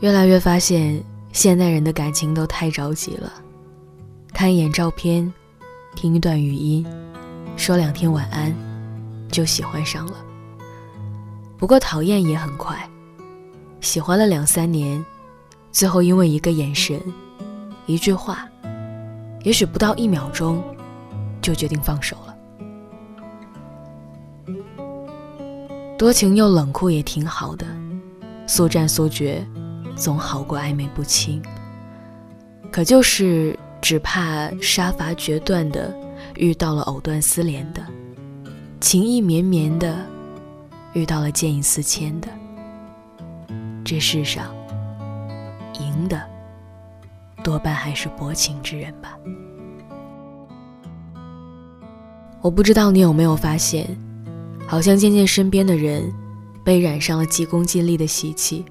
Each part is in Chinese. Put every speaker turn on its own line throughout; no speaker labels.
越来越发现，现代人的感情都太着急了，看一眼照片，听一段语音，说两天晚安，就喜欢上了。不过讨厌也很快，喜欢了两三年，最后因为一个眼神，一句话，也许不到一秒钟，就决定放手了。多情又冷酷也挺好的，速战速决，总好过暧昧不清。可就是只怕杀伐决断的遇到了藕断丝连的，情意绵绵的遇到了见异思迁的。这世上，赢的多半还是薄情之人吧。我不知道你有没有发现。好像渐渐身边的人被染上了急功近利的习气，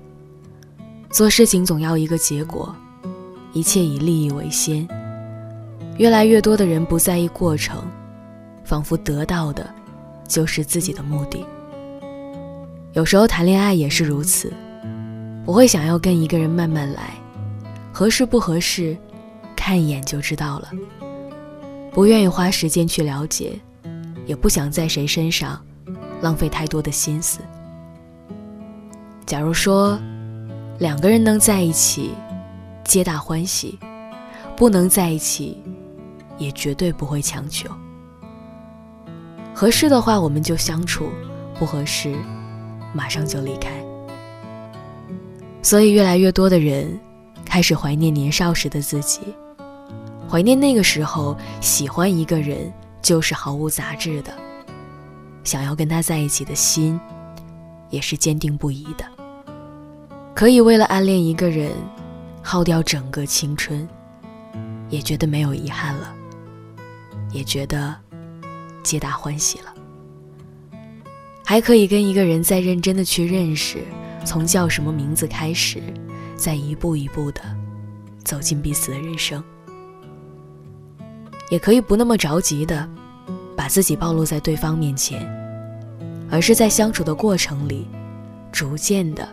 做事情总要一个结果，一切以利益为先。越来越多的人不在意过程，仿佛得到的就是自己的目的。有时候谈恋爱也是如此，我会想要跟一个人慢慢来，合适不合适，看一眼就知道了。不愿意花时间去了解，也不想在谁身上。浪费太多的心思。假如说，两个人能在一起，皆大欢喜；不能在一起，也绝对不会强求。合适的话，我们就相处；不合适，马上就离开。所以，越来越多的人开始怀念年少时的自己，怀念那个时候喜欢一个人就是毫无杂质的。想要跟他在一起的心，也是坚定不移的。可以为了暗恋一个人，耗掉整个青春，也觉得没有遗憾了，也觉得皆大欢喜了。还可以跟一个人再认真的去认识，从叫什么名字开始，再一步一步的走进彼此的人生。也可以不那么着急的。把自己暴露在对方面前，而是在相处的过程里，逐渐的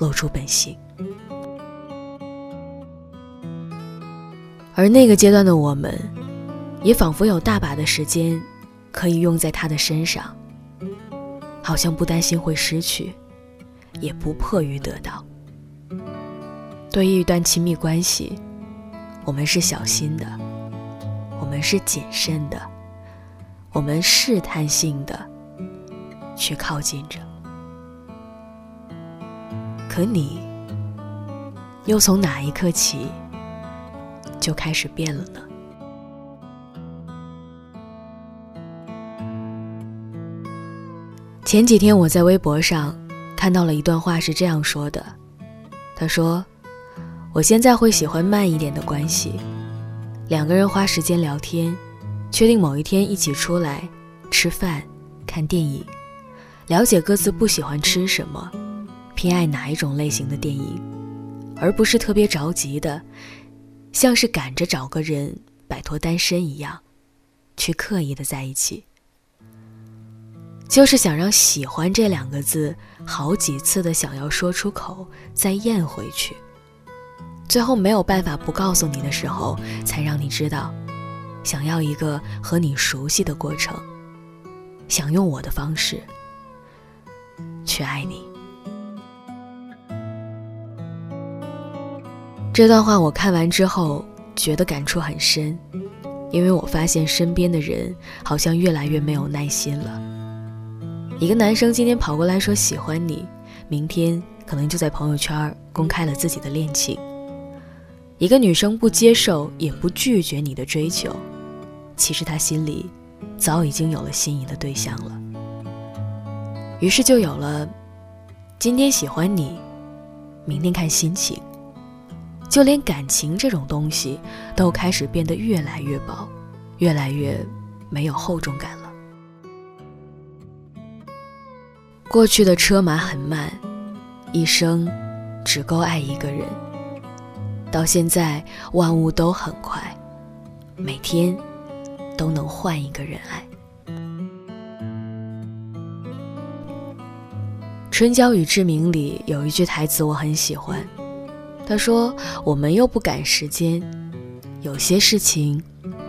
露出本性。而那个阶段的我们，也仿佛有大把的时间可以用在他的身上，好像不担心会失去，也不迫于得到。对于一段亲密关系，我们是小心的，我们是谨慎的。我们试探性的去靠近着，可你又从哪一刻起就开始变了呢？前几天我在微博上看到了一段话，是这样说的：“他说，我现在会喜欢慢一点的关系，两个人花时间聊天。”确定某一天一起出来吃饭、看电影，了解各自不喜欢吃什么，偏爱哪一种类型的电影，而不是特别着急的，像是赶着找个人摆脱单身一样，去刻意的在一起，就是想让“喜欢”这两个字好几次的想要说出口，再咽回去，最后没有办法不告诉你的时候，才让你知道。想要一个和你熟悉的过程，想用我的方式去爱你。这段话我看完之后觉得感触很深，因为我发现身边的人好像越来越没有耐心了。一个男生今天跑过来说喜欢你，明天可能就在朋友圈公开了自己的恋情。一个女生不接受也不拒绝你的追求。其实他心里早已经有了心仪的对象了，于是就有了今天喜欢你，明天看心情，就连感情这种东西都开始变得越来越薄，越来越没有厚重感了。过去的车马很慢，一生只够爱一个人，到现在万物都很快，每天。都能换一个人爱。《春娇与志明》里有一句台词我很喜欢，他说：“我们又不赶时间，有些事情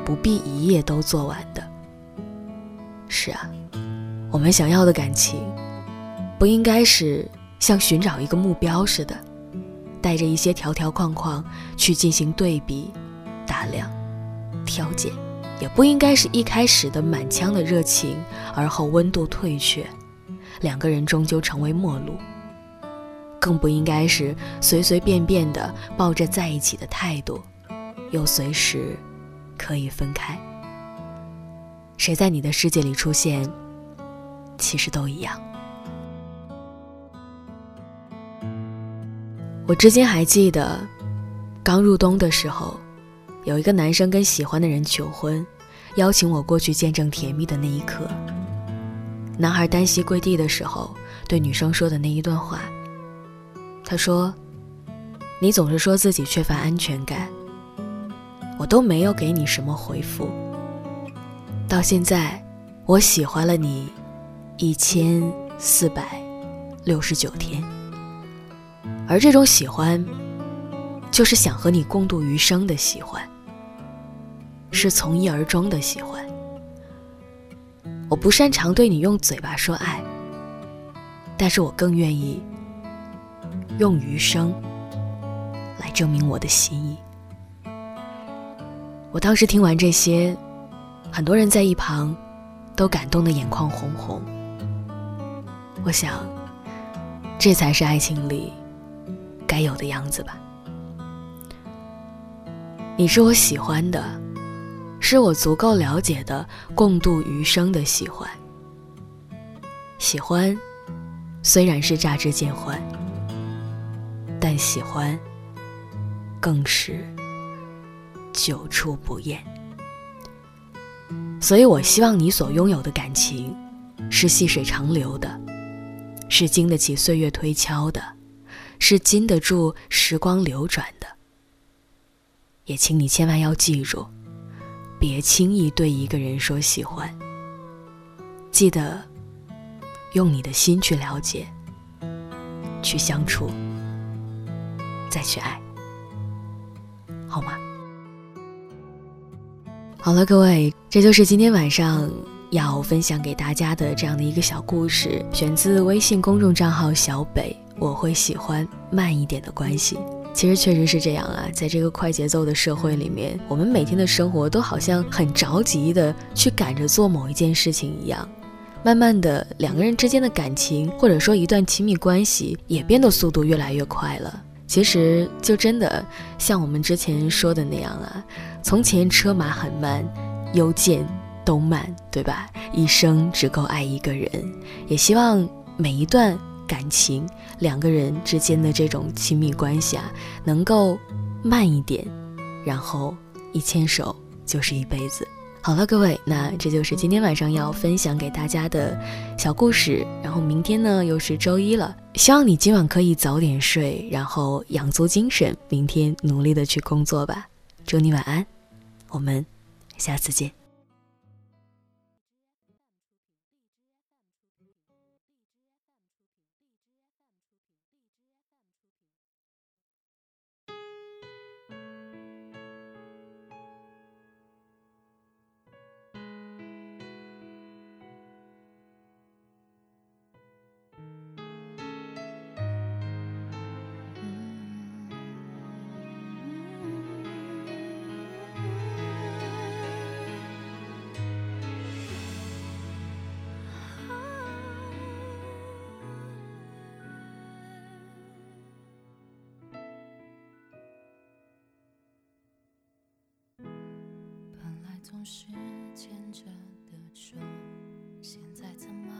不必一夜都做完的。”是啊，我们想要的感情，不应该是像寻找一个目标似的，带着一些条条框框去进行对比、打量、挑拣，也不应该是一开始的满腔的热情，而后温度退却，两个人终究成为陌路。更不应该是随随便便的抱着在一起的态度，又随时可以分开。谁在你的世界里出现，其实都一样。我至今还记得，刚入冬的时候，有一个男生跟喜欢的人求婚，邀请我过去见证甜蜜的那一刻。男孩单膝跪地的时候，对女生说的那一段话，他说：“你总是说自己缺乏安全感，我都没有给你什么回复。”到现在，我喜欢了你一千四百六十九天，而这种喜欢，就是想和你共度余生的喜欢，是从一而终的喜欢。我不擅长对你用嘴巴说爱，但是我更愿意用余生来证明我的心意。我当时听完这些。很多人在一旁都感动的眼眶红红。我想，这才是爱情里该有的样子吧。你是我喜欢的，是我足够了解的，共度余生的喜欢。喜欢虽然是乍至见欢，但喜欢更是久处不厌。所以，我希望你所拥有的感情，是细水长流的，是经得起岁月推敲的，是经得住时光流转的。也请你千万要记住，别轻易对一个人说喜欢。记得用你的心去了解，去相处，再去爱，好吗？好了，各位，这就是今天晚上要分享给大家的这样的一个小故事，选自微信公众账号小北。我会喜欢慢一点的关系。其实确实是这样啊，在这个快节奏的社会里面，我们每天的生活都好像很着急的去赶着做某一件事情一样。慢慢的，两个人之间的感情，或者说一段亲密关系，也变得速度越来越快了。其实就真的像我们之前说的那样啊，从前车马很慢，邮件都慢，对吧？一生只够爱一个人，也希望每一段感情，两个人之间的这种亲密关系啊，能够慢一点，然后一牵手就是一辈子。好了，各位，那这就是今天晚上要分享给大家的小故事。然后明天呢，又是周一了，希望你今晚可以早点睡，然后养足精神，明天努力的去工作吧。祝你晚安，我们下次见。总是牵着的手，现在怎么？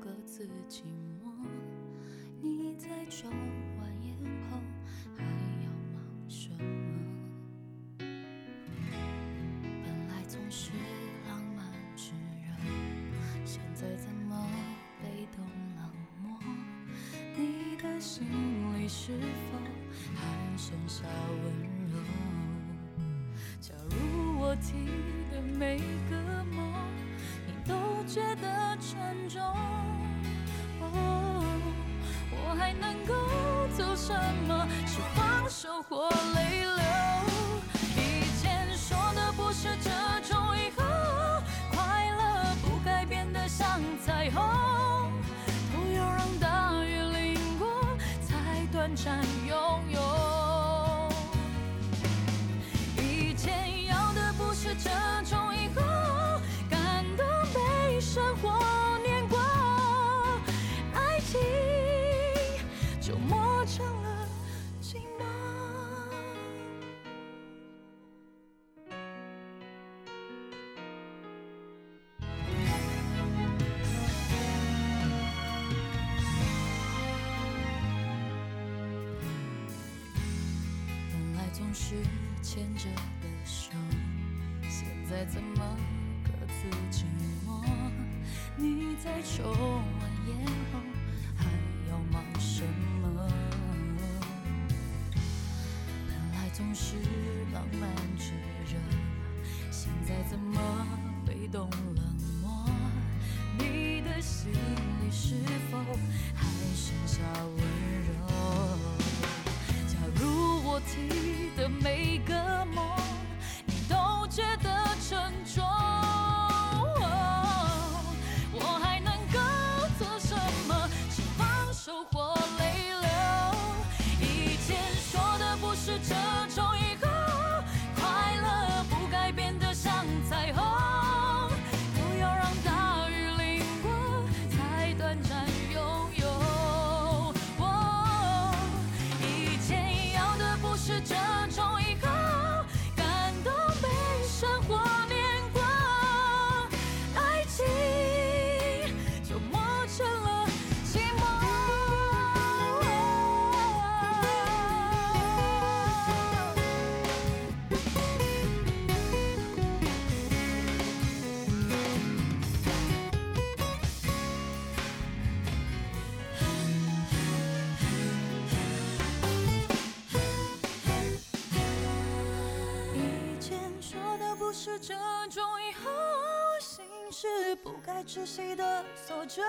各自寂寞？你在抽完烟后还要忙什么？本来总是浪漫炙热，现在怎么？被动冷漠？你的心里是否还剩下温柔？什么？是放。
手或泪流。以前说的不是这种以后，快乐不该变得像彩虹，不要让大雨淋过才短暂是牵着的手，现在怎么各自寂寞？你在抽完烟后还要忙什么？本来总是浪漫炙热，现在怎么被动了不是这种以后，心事不该窒息的锁着，